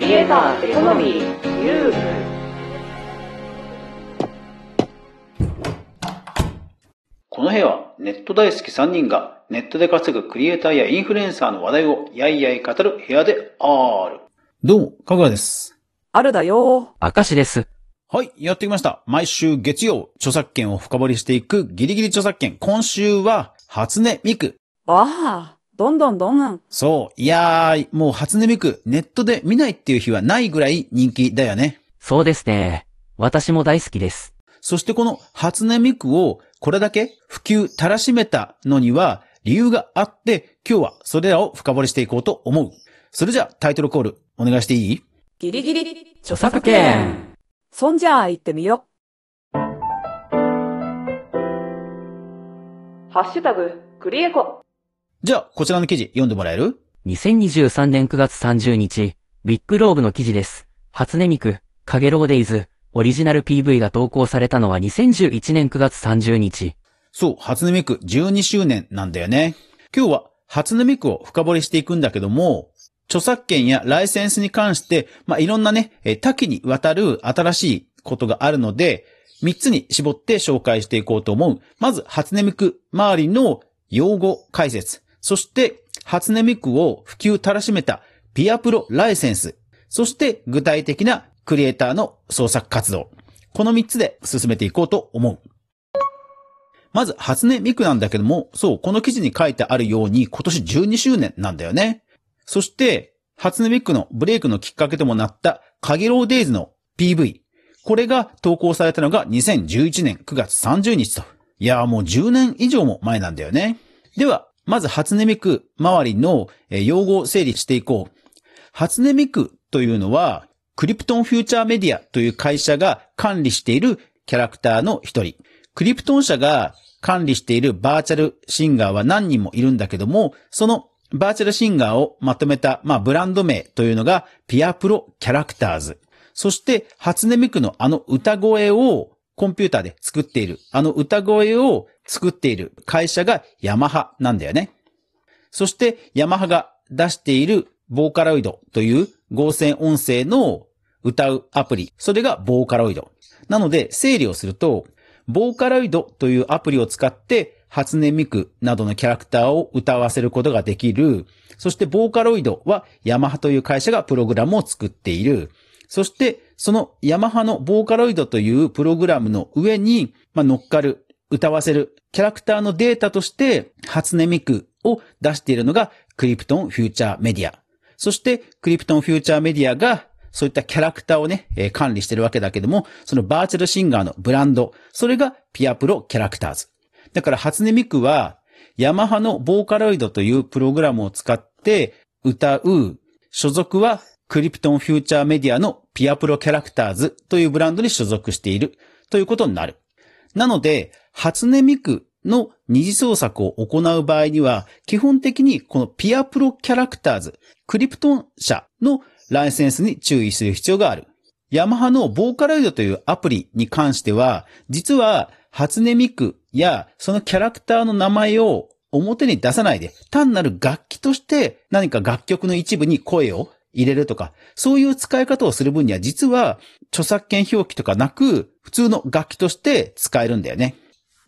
クリエイターエコノミーユーこの部屋はネット大好き3人がネットで稼ぐクリエイターやインフルエンサーの話題をやいやい語る部屋である。どうも、かぐわです。あるだよ。明石です。はい、やってきました。毎週月曜、著作権を深掘りしていくギリギリ著作権。今週は、初音ミク。わあ、どんどんどん。そう、いやー、もう初音ミク、ネットで見ないっていう日はないぐらい人気だよね。そうですね。私も大好きです。そしてこの初音ミクをこれだけ普及たらしめたのには理由があって、今日はそれらを深掘りしていこうと思う。それじゃあタイトルコールお願いしていい？ギリギリ。著作権そんじゃあ行ってみよ。ハッシュタグクリエコじゃあこちらの記事読んでもらえる !2023 年9月30日、ビッグローブの記事です。初音ミク、カゲロウデイズ、オリジナル PV が投稿されたのは2011年9月30日。そう、初音ミク12周年なんだよね。今日は初音ミクを深掘りしていくんだけども、著作権やライセンスに関して、まあ、いろんなね、えー多岐にわたる新しいことがあるので、3つに絞って紹介していこうと思う。まず、初音ミク周りの用語解説。そして、初音ミクを普及たらしめたピアプロライセンス。そして、具体的なクリエイターの創作活動。この3つで進めていこうと思う。まず、初音ミクなんだけども、そう、この記事に書いてあるように、今年12周年なんだよね。そして、初音ミクのブレイクのきっかけともなった、かげろうデイズの PV。これが投稿されたのが2011年9月30日と。いやーもう10年以上も前なんだよね。では、まず初音ミク周りの用語を整理していこう。初音ミクというのは、クリプトンフューチャーメディアという会社が管理しているキャラクターの一人。クリプトン社が管理しているバーチャルシンガーは何人もいるんだけども、そのバーチャルシンガーをまとめた、まあ、ブランド名というのが、ピアプロキャラクターズ。そして、初音ミクのあの歌声をコンピューターで作っている、あの歌声を作っている会社がヤマハなんだよね。そして、ヤマハが出しているボーカロイドという合成音声の歌うアプリ。それがボーカロイド。なので、整理をすると、ボーカロイドというアプリを使って、初音ミクなどのキャラクターを歌わせることができる。そして、ボーカロイドはヤマハという会社がプログラムを作っている。そして、そのヤマハのボーカロイドというプログラムの上に、まあ、乗っかる、歌わせるキャラクターのデータとして、初音ミクを出しているのがクリプトンフューチャーメディア。そして、クリプトンフューチャーメディアが、そういったキャラクターをね、えー管理してるわけだけども、そのバーチャルシンガーのブランド、それがピアプロキャラクターズ。だから、初音ミクは、ヤマハのボーカロイドというプログラムを使って歌う、所属はクリプトンフューチャーメディアのピアプロキャラクターズというブランドに所属しているということになる。なので、初音ミクの二次創作を行う場合には、基本的にこのピアプロキャラクターズ、クリプトン社のライセンスに注意する必要がある。ヤマハのボーカロイドというアプリに関しては、実は初音ミクやそのキャラクターの名前を表に出さないで、単なる楽器として何か楽曲の一部に声を入れるとか、そういう使い方をする分には実は著作権表記とかなく、普通の楽器として使えるんだよね。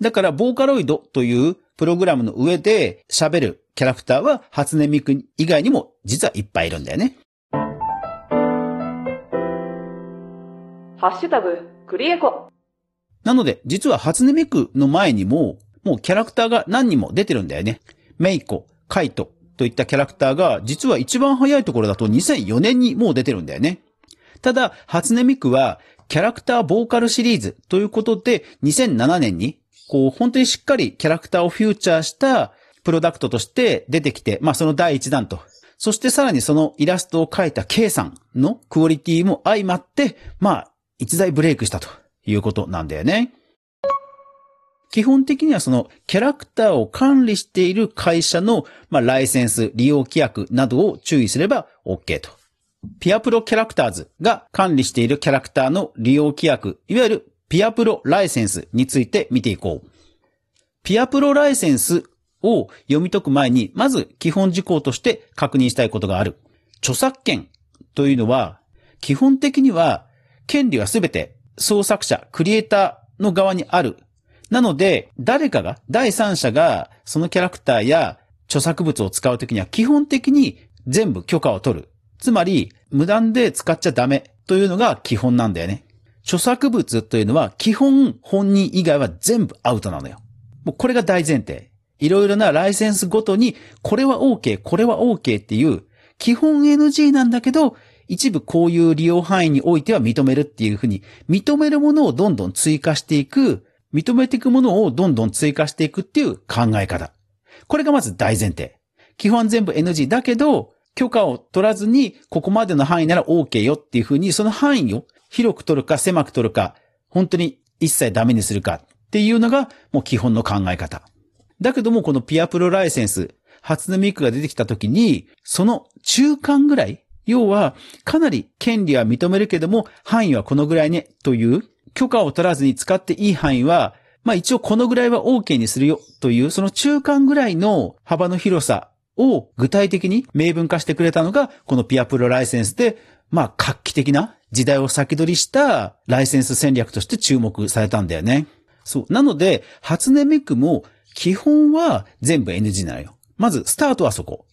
だから、ボーカロイドというプログラムの上で喋るキャラクターは初音ミク以外にも実はいっぱいいるんだよね。ハッシュタグクリエコなので、実は初音ミクの前にも、もうキャラクターが何人も出てるんだよね。メイコ、カイトといったキャラクターが、実は一番早いところだと2004年にもう出てるんだよね。ただ、初音ミクは、キャラクターボーカルシリーズということで、2007年に、こう、本当にしっかりキャラクターをフューチャーしたプロダクトとして出てきて、まあその第一弾と。そしてさらにそのイラストを描いた K さんのクオリティも相まって、まあ、一大ブレイクしたということなんだよね。基本的にはそのキャラクターを管理している会社の、まあ、ライセンス、利用規約などを注意すれば OK と。ピアプロキャラクターズが管理しているキャラクターの利用規約、いわゆるピアプロライセンスについて見ていこう。ピアプロライセンスを読み解く前に、まず基本事項として確認したいことがある。著作権というのは基本的には、権利はすべて創作者、クリエイターの側にある。なので、誰かが、第三者が、そのキャラクターや著作物を使うときには基本的に全部許可を取る。つまり、無断で使っちゃダメというのが基本なんだよね。著作物というのは基本本人以外は全部アウトなのよ。もうこれが大前提。いろいろなライセンスごとに、これは OK、これは OK っていう、基本 NG なんだけど、一部こういう利用範囲においては認めるっていうふうに、認めるものをどんどん追加していく、認めていくものをどんどん追加していくっていう考え方。これがまず大前提。基本全部 NG だけど、許可を取らずに、ここまでの範囲なら OK よっていうふうに、その範囲を広く取るか狭く取るか、本当に一切ダメにするかっていうのがもう基本の考え方。だけどもこのピアプロライセンス、初音ミクが出てきた時に、その中間ぐらい、要はかなり権利は認めるけども範囲はこのぐらいねという許可を取らずに使っていい範囲は、まあ一応このぐらいは OK にするよというその中間ぐらいの幅の広さを具体的に明文化してくれたのがこのピアプロライセンスで、まあ画期的な時代を先取りしたライセンス戦略として注目されたんだよね。そう。なので、初音ミクも基本は全部 NG なのよ。まず、スタートはそこ。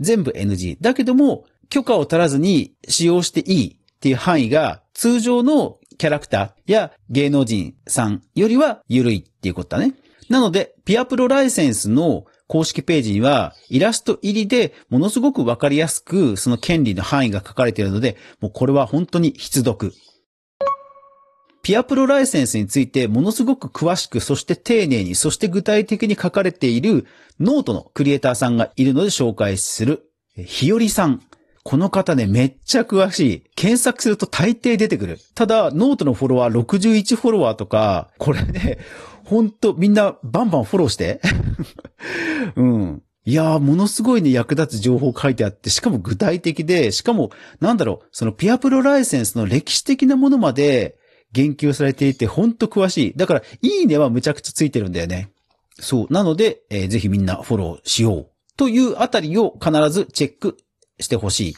全部 NG。だけども、許可を取らずに使用していいっていう範囲が、通常のキャラクターや芸能人さんよりは緩いっていうことだね。なので、ピアプロライセンスの公式ページには、イラスト入りで、ものすごくわかりやすく、その権利の範囲が書かれているので、もうこれは本当に必読。ピアプロライセンスについてものすごく詳しく、そして丁寧に、そして具体的に書かれているノートのクリエイターさんがいるので紹介する。ひよりさん。この方ね、めっちゃ詳しい。検索すると大抵出てくる。ただ、ノートのフォロワー61フォロワーとか、これね、ほんとみんなバンバンフォローして。うん。いやー、ものすごいね、役立つ情報書いてあって、しかも具体的で、しかも、なんだろう、そのピアプロライセンスの歴史的なものまで言及されていて、ほんと詳しい。だから、いいねはむちゃくちゃついてるんだよね。そう。なので、えーぜひみんなフォローしよう。というあたりを必ずチェックしてほしい。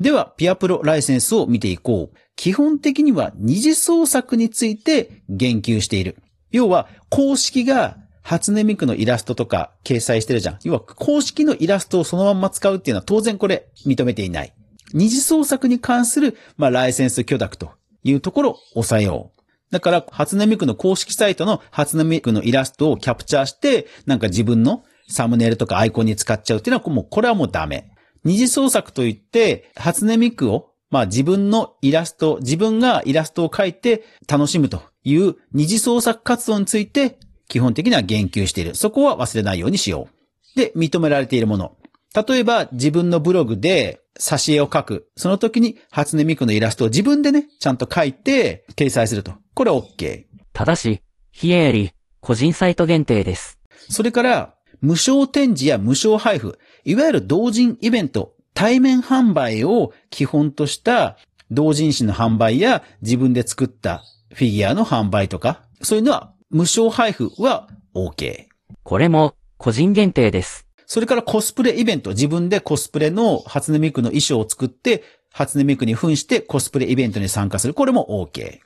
では、ピアプロライセンスを見ていこう。基本的には二次創作について言及している。要は、公式が初音ミクのイラストとか掲載してるじゃん。要は、公式のイラストをそのまんま使うっていうのは当然これ認めていない。二次創作に関する、まあ、ライセンス許諾というところを抑えよう。だから、初音ミクの公式サイトの初音ミクのイラストをキャプチャーして、なんか自分のサムネイルとかアイコンに使っちゃうっていうのは、もう、これはもうダメ。二次創作といって、初音ミクを、まあ自分のイラスト、自分がイラストを描いて楽しむという二次創作活動について、基本的には言及している。そこは忘れないようにしよう。で、認められているもの。例えば、自分のブログで挿絵を描く。その時に初音ミクのイラストを自分でね、ちゃんと描いて掲載すると。これは OK。ただし、非営利、個人サイト限定です。それから、無償展示や無償配布、いわゆる同人イベント、対面販売を基本とした同人誌の販売や自分で作ったフィギュアの販売とか、そういうのは無償配布は OK。これも、個人限定です。それからコスプレイベント、自分でコスプレの初音ミクの衣装を作って、初音ミクに扮してコスプレイベントに参加する。これも OK。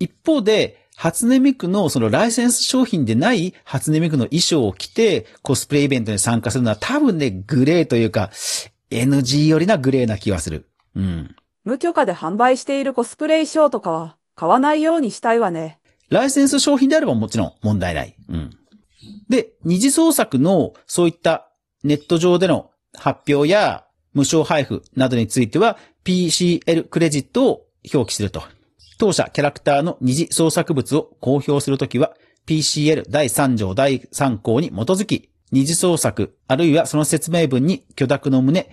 一方で、初音ミクのそのライセンス商品でない初音ミクの衣装を着てコスプレイベントに参加するのは多分ね、グレーというか、NG よりなグレーな気がする。うん。無許可で販売しているコスプレ衣装とかは買わないようにしたいわね。ライセンス商品であればもちろん問題ない。うん。で、二次創作のそういったネット上での発表や無償配布などについては PCL クレジットを表記すると。当社キャラクターの二次創作物を公表するときは PCL 第3条第3項に基づき二次創作あるいはその説明文に許諾の旨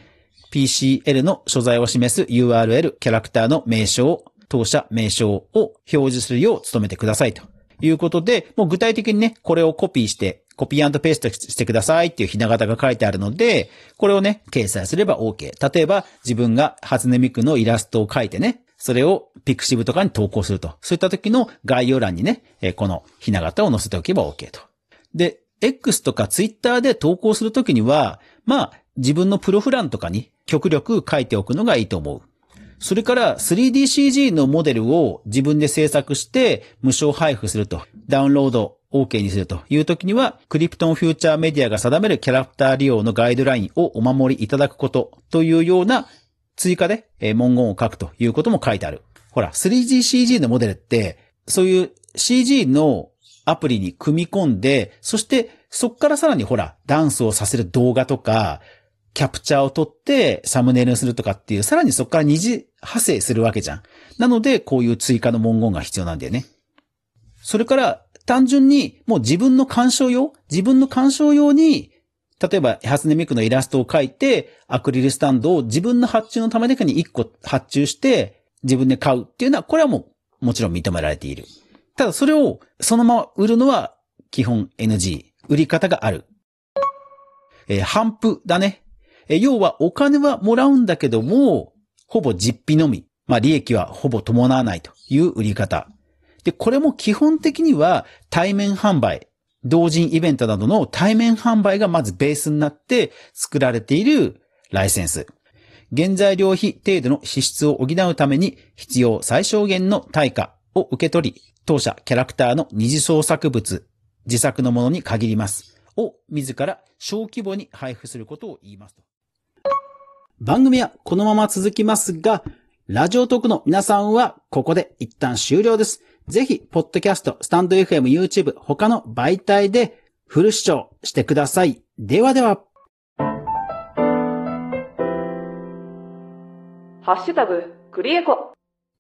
PCL の所在を示す URL キャラクターの名称、当社名称を表示するよう努めてくださいということで、もう具体的にね、これをコピーして、コピーペーストしてくださいっていうひな形が書いてあるので、これをね、掲載すれば OK。例えば、自分が初音ミクのイラストを書いてね、それをピクシブとかに投稿すると。そういった時の概要欄にね、えこのひな形を載せておけば OK と。で、X とか Twitter で投稿するときには、まあ、自分のプロフ欄とかに極力書いておくのがいいと思う。それから 3DCG のモデルを自分で制作して無償配布すると、ダウンロード OK にするという時には、クリプトンフューチャーメディアが定めるキャラクター利用のガイドラインをお守りいただくことというような追加でえ文言を書くということも書いてある。ほら、3DCG のモデルって、そういう CG のアプリに組み込んで、そしてそっからさらにほら、ダンスをさせる動画とか、キャプチャーを取ってサムネイルにするとかっていう、さらにそこから二次派生するわけじゃん。なので、こういう追加の文言が必要なんだよね。それから、単純にもう自分の鑑賞用自分の鑑賞用に、例えば、初音ミクのイラストを描いて、アクリルスタンドを自分の発注のためだけに1個発注して、自分で買うっていうのは、これはもう、もちろん認められている。ただ、それをそのまま売るのは、基本 NG。売り方がある。えー、反布だね。えー要は、お金はもらうんだけども、ほぼ実費のみ。まあ、利益はほぼ伴わないという売り方。で、これも基本的には対面販売、同人イベントなどの対面販売がまずベースになって作られているライセンス。原材料費程度の支出を補うために必要最小限の対価を受け取り、当社キャラクターの二次創作物、自作のものに限ります。を自ら小規模に配布することを言いますと。番組はこのまま続きますが、ラジオトークの皆さんはここで一旦終了です。ぜひ、ポッドキャスト、スタンド FM、YouTube、他の媒体でフル視聴してください。ではでは。ハッシュタグ、クリエコ。